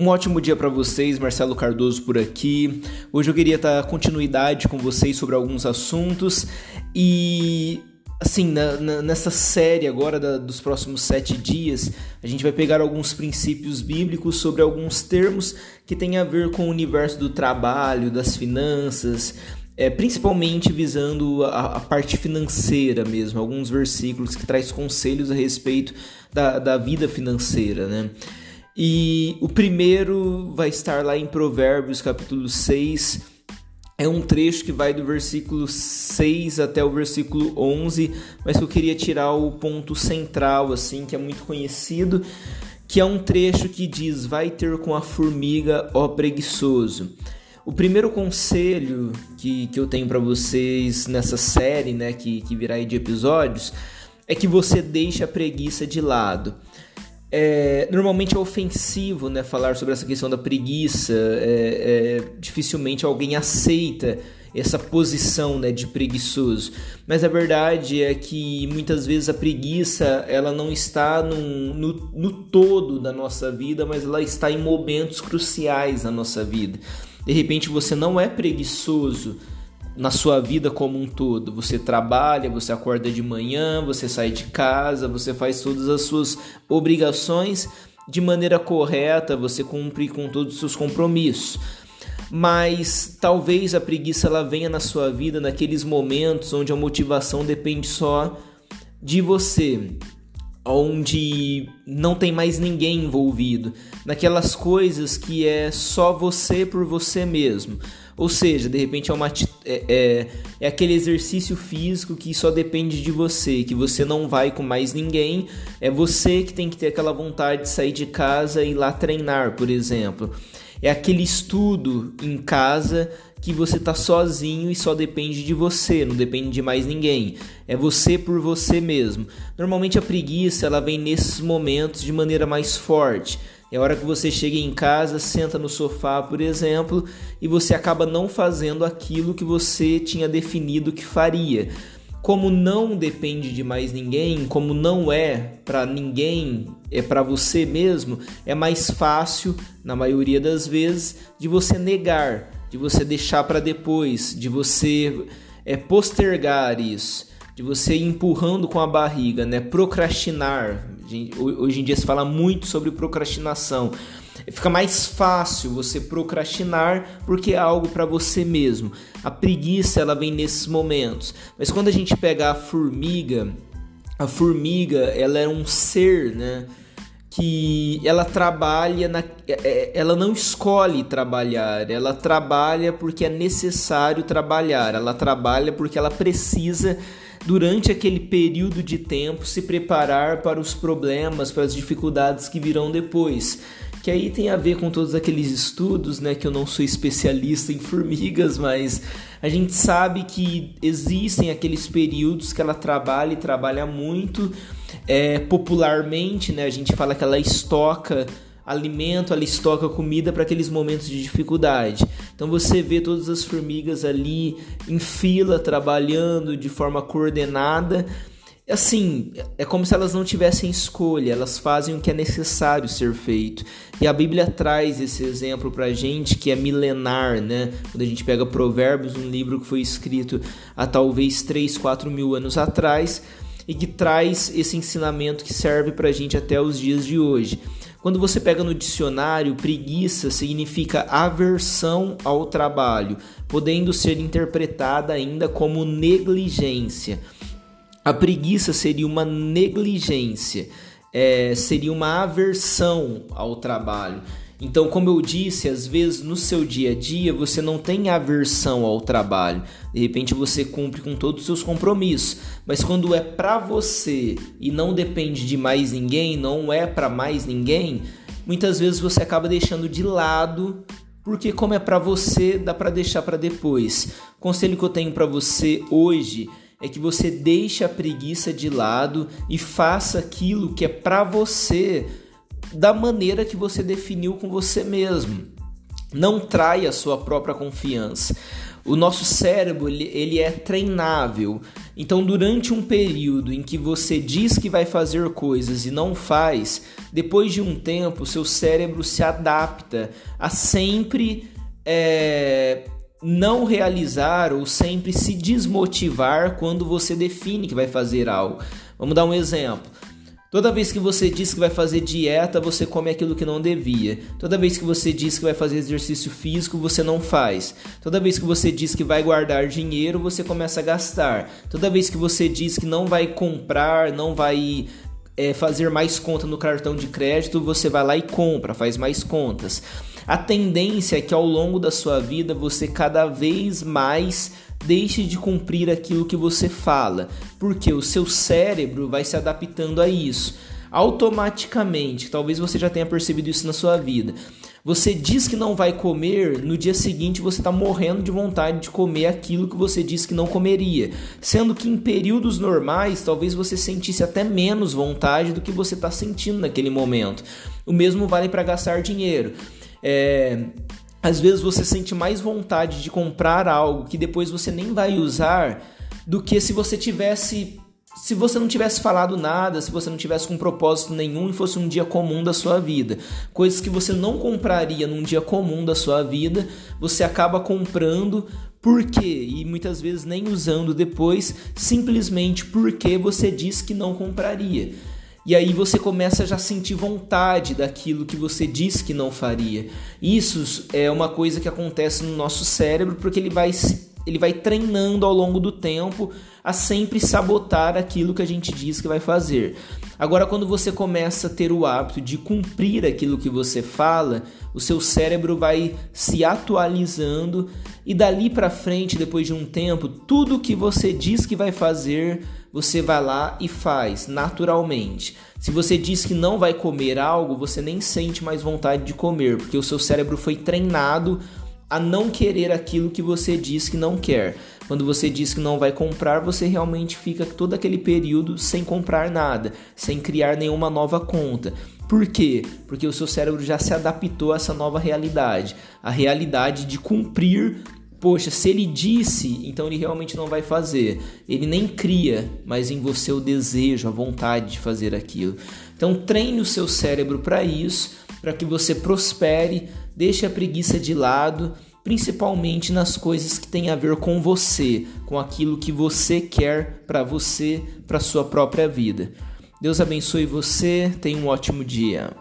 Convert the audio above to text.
Um ótimo dia para vocês, Marcelo Cardoso por aqui. Hoje eu queria dar continuidade com vocês sobre alguns assuntos e assim, na, na, nessa série agora da, dos próximos sete dias, a gente vai pegar alguns princípios bíblicos sobre alguns termos que têm a ver com o universo do trabalho, das finanças, é, principalmente visando a, a, parte financeira mesmo, alguns versículos que traz conselhos a respeito da, da vida financeira, né? E o primeiro vai estar lá em Provérbios, capítulo 6. É um trecho que vai do versículo 6 até o versículo 11, mas que eu queria tirar o ponto central, assim, que é muito conhecido, que é um trecho que diz: Vai ter com a formiga, ó preguiçoso. O primeiro conselho que, que eu tenho para vocês nessa série, né, que, que virá aí de episódios, é que você deixe a preguiça de lado. É, normalmente é ofensivo né, falar sobre essa questão da preguiça, é, é, dificilmente alguém aceita essa posição né, de preguiçoso. Mas a verdade é que muitas vezes a preguiça ela não está no, no, no todo da nossa vida, mas ela está em momentos cruciais da nossa vida. De repente você não é preguiçoso na sua vida como um todo. Você trabalha, você acorda de manhã, você sai de casa, você faz todas as suas obrigações de maneira correta, você cumpre com todos os seus compromissos. Mas talvez a preguiça ela venha na sua vida naqueles momentos onde a motivação depende só de você, onde não tem mais ninguém envolvido, naquelas coisas que é só você por você mesmo. Ou seja, de repente é, uma, é, é, é, aquele exercício físico que só depende de você, que você não vai com mais ninguém, é você que tem que ter aquela vontade de sair de casa e ir lá treinar, por exemplo. É aquele estudo em casa que você está sozinho e só depende de você, não depende de mais ninguém. É você por você mesmo. Normalmente a preguiça ela vem nesses momentos de maneira mais forte. É a hora que você chega em casa, senta no sofá, por exemplo, e você acaba não fazendo aquilo que você tinha definido que faria. Como não depende de mais ninguém, como não é para ninguém, é para você mesmo, é mais fácil, na maioria das vezes, de você negar, de você deixar para depois, de você é, postergar isso de você ir empurrando com a barriga, né? Procrastinar. Hoje em dia se fala muito sobre procrastinação. Fica mais fácil você procrastinar porque é algo para você mesmo. A preguiça ela vem nesses momentos. Mas quando a gente pega a formiga, a formiga ela é um ser, né? Que ela trabalha na, é, é, ela não escolhe trabalhar, ela trabalha porque é necessário trabalhar, ela trabalha porque ela precisa durante aquele período de tempo, se preparar para os problemas, para as dificuldades que virão depois. Que aí tem a ver com todos aqueles estudos, né? Que eu não sou especialista em formigas, mas a gente sabe que existem aqueles períodos que ela trabalha e trabalha muito. É, popularmente, né? A gente fala que ela estoca alimento, ela estoca comida para aqueles momentos de dificuldade. Então você vê todas as formigas ali em fila trabalhando de forma coordenada. Assim, é como se elas não tivessem escolha, elas fazem o que é necessário ser feito. E a Bíblia traz esse exemplo pra gente que é milenar, né? Quando a gente pega Provérbios, um livro que foi escrito há talvez 3, 4 mil anos atrás, e que traz esse ensinamento que serve pra gente até os dias de hoje. Quando você pega no dicionário, preguiça significa aversão ao trabalho, podendo ser interpretada ainda como negligência. A preguiça seria uma negligência, é, seria uma aversão ao trabalho. Então, como eu disse, às vezes no seu dia a dia você não tem aversão ao trabalho. De repente você cumpre com todos os seus compromissos, mas quando é para você e não depende de mais ninguém, não é para mais ninguém, muitas vezes você acaba deixando de lado porque como é para você, dá para deixar para depois. O conselho que eu tenho para você hoje é que você deixe a preguiça de lado e faça aquilo que é para você da maneira que você definiu com você mesmo. Não traia a sua própria confiança. O nosso cérebro ele é treinável. Então, durante um período em que você diz que vai fazer coisas e não faz, depois de um tempo, seu cérebro se adapta a sempre é, não realizar ou sempre se desmotivar quando você define que vai fazer algo. Vamos dar um exemplo. Toda vez que você diz que vai fazer dieta, você come aquilo que não devia. Toda vez que você diz que vai fazer exercício físico, você não faz. Toda vez que você diz que vai guardar dinheiro, você começa a gastar. Toda vez que você diz que não vai comprar, não vai é, fazer mais conta no cartão de crédito, você vai lá e compra, faz mais contas. A tendência é que ao longo da sua vida você cada vez mais deixe de cumprir aquilo que você fala, porque o seu cérebro vai se adaptando a isso. Automaticamente, talvez você já tenha percebido isso na sua vida. Você diz que não vai comer, no dia seguinte você está morrendo de vontade de comer aquilo que você disse que não comeria. Sendo que em períodos normais, talvez você sentisse até menos vontade do que você está sentindo naquele momento. O mesmo vale para gastar dinheiro. É, às vezes você sente mais vontade de comprar algo que depois você nem vai usar do que se você tivesse se você não tivesse falado nada, se você não tivesse com propósito nenhum e fosse um dia comum da sua vida. Coisas que você não compraria num dia comum da sua vida, você acaba comprando por quê? E muitas vezes nem usando depois, simplesmente porque você disse que não compraria. E aí você começa a já sentir vontade daquilo que você disse que não faria. Isso é uma coisa que acontece no nosso cérebro porque ele vai, ele vai treinando ao longo do tempo a sempre sabotar aquilo que a gente diz que vai fazer. Agora, quando você começa a ter o hábito de cumprir aquilo que você fala, o seu cérebro vai se atualizando e dali para frente, depois de um tempo, tudo que você diz que vai fazer você vai lá e faz naturalmente. Se você diz que não vai comer algo, você nem sente mais vontade de comer, porque o seu cérebro foi treinado a não querer aquilo que você diz que não quer. Quando você diz que não vai comprar, você realmente fica todo aquele período sem comprar nada, sem criar nenhuma nova conta. Por quê? Porque o seu cérebro já se adaptou a essa nova realidade, a realidade de cumprir poxa, se ele disse, então ele realmente não vai fazer. Ele nem cria, mas em você o desejo, a vontade de fazer aquilo. Então treine o seu cérebro para isso, para que você prospere, deixe a preguiça de lado, principalmente nas coisas que têm a ver com você, com aquilo que você quer para você, para sua própria vida. Deus abençoe você, tenha um ótimo dia.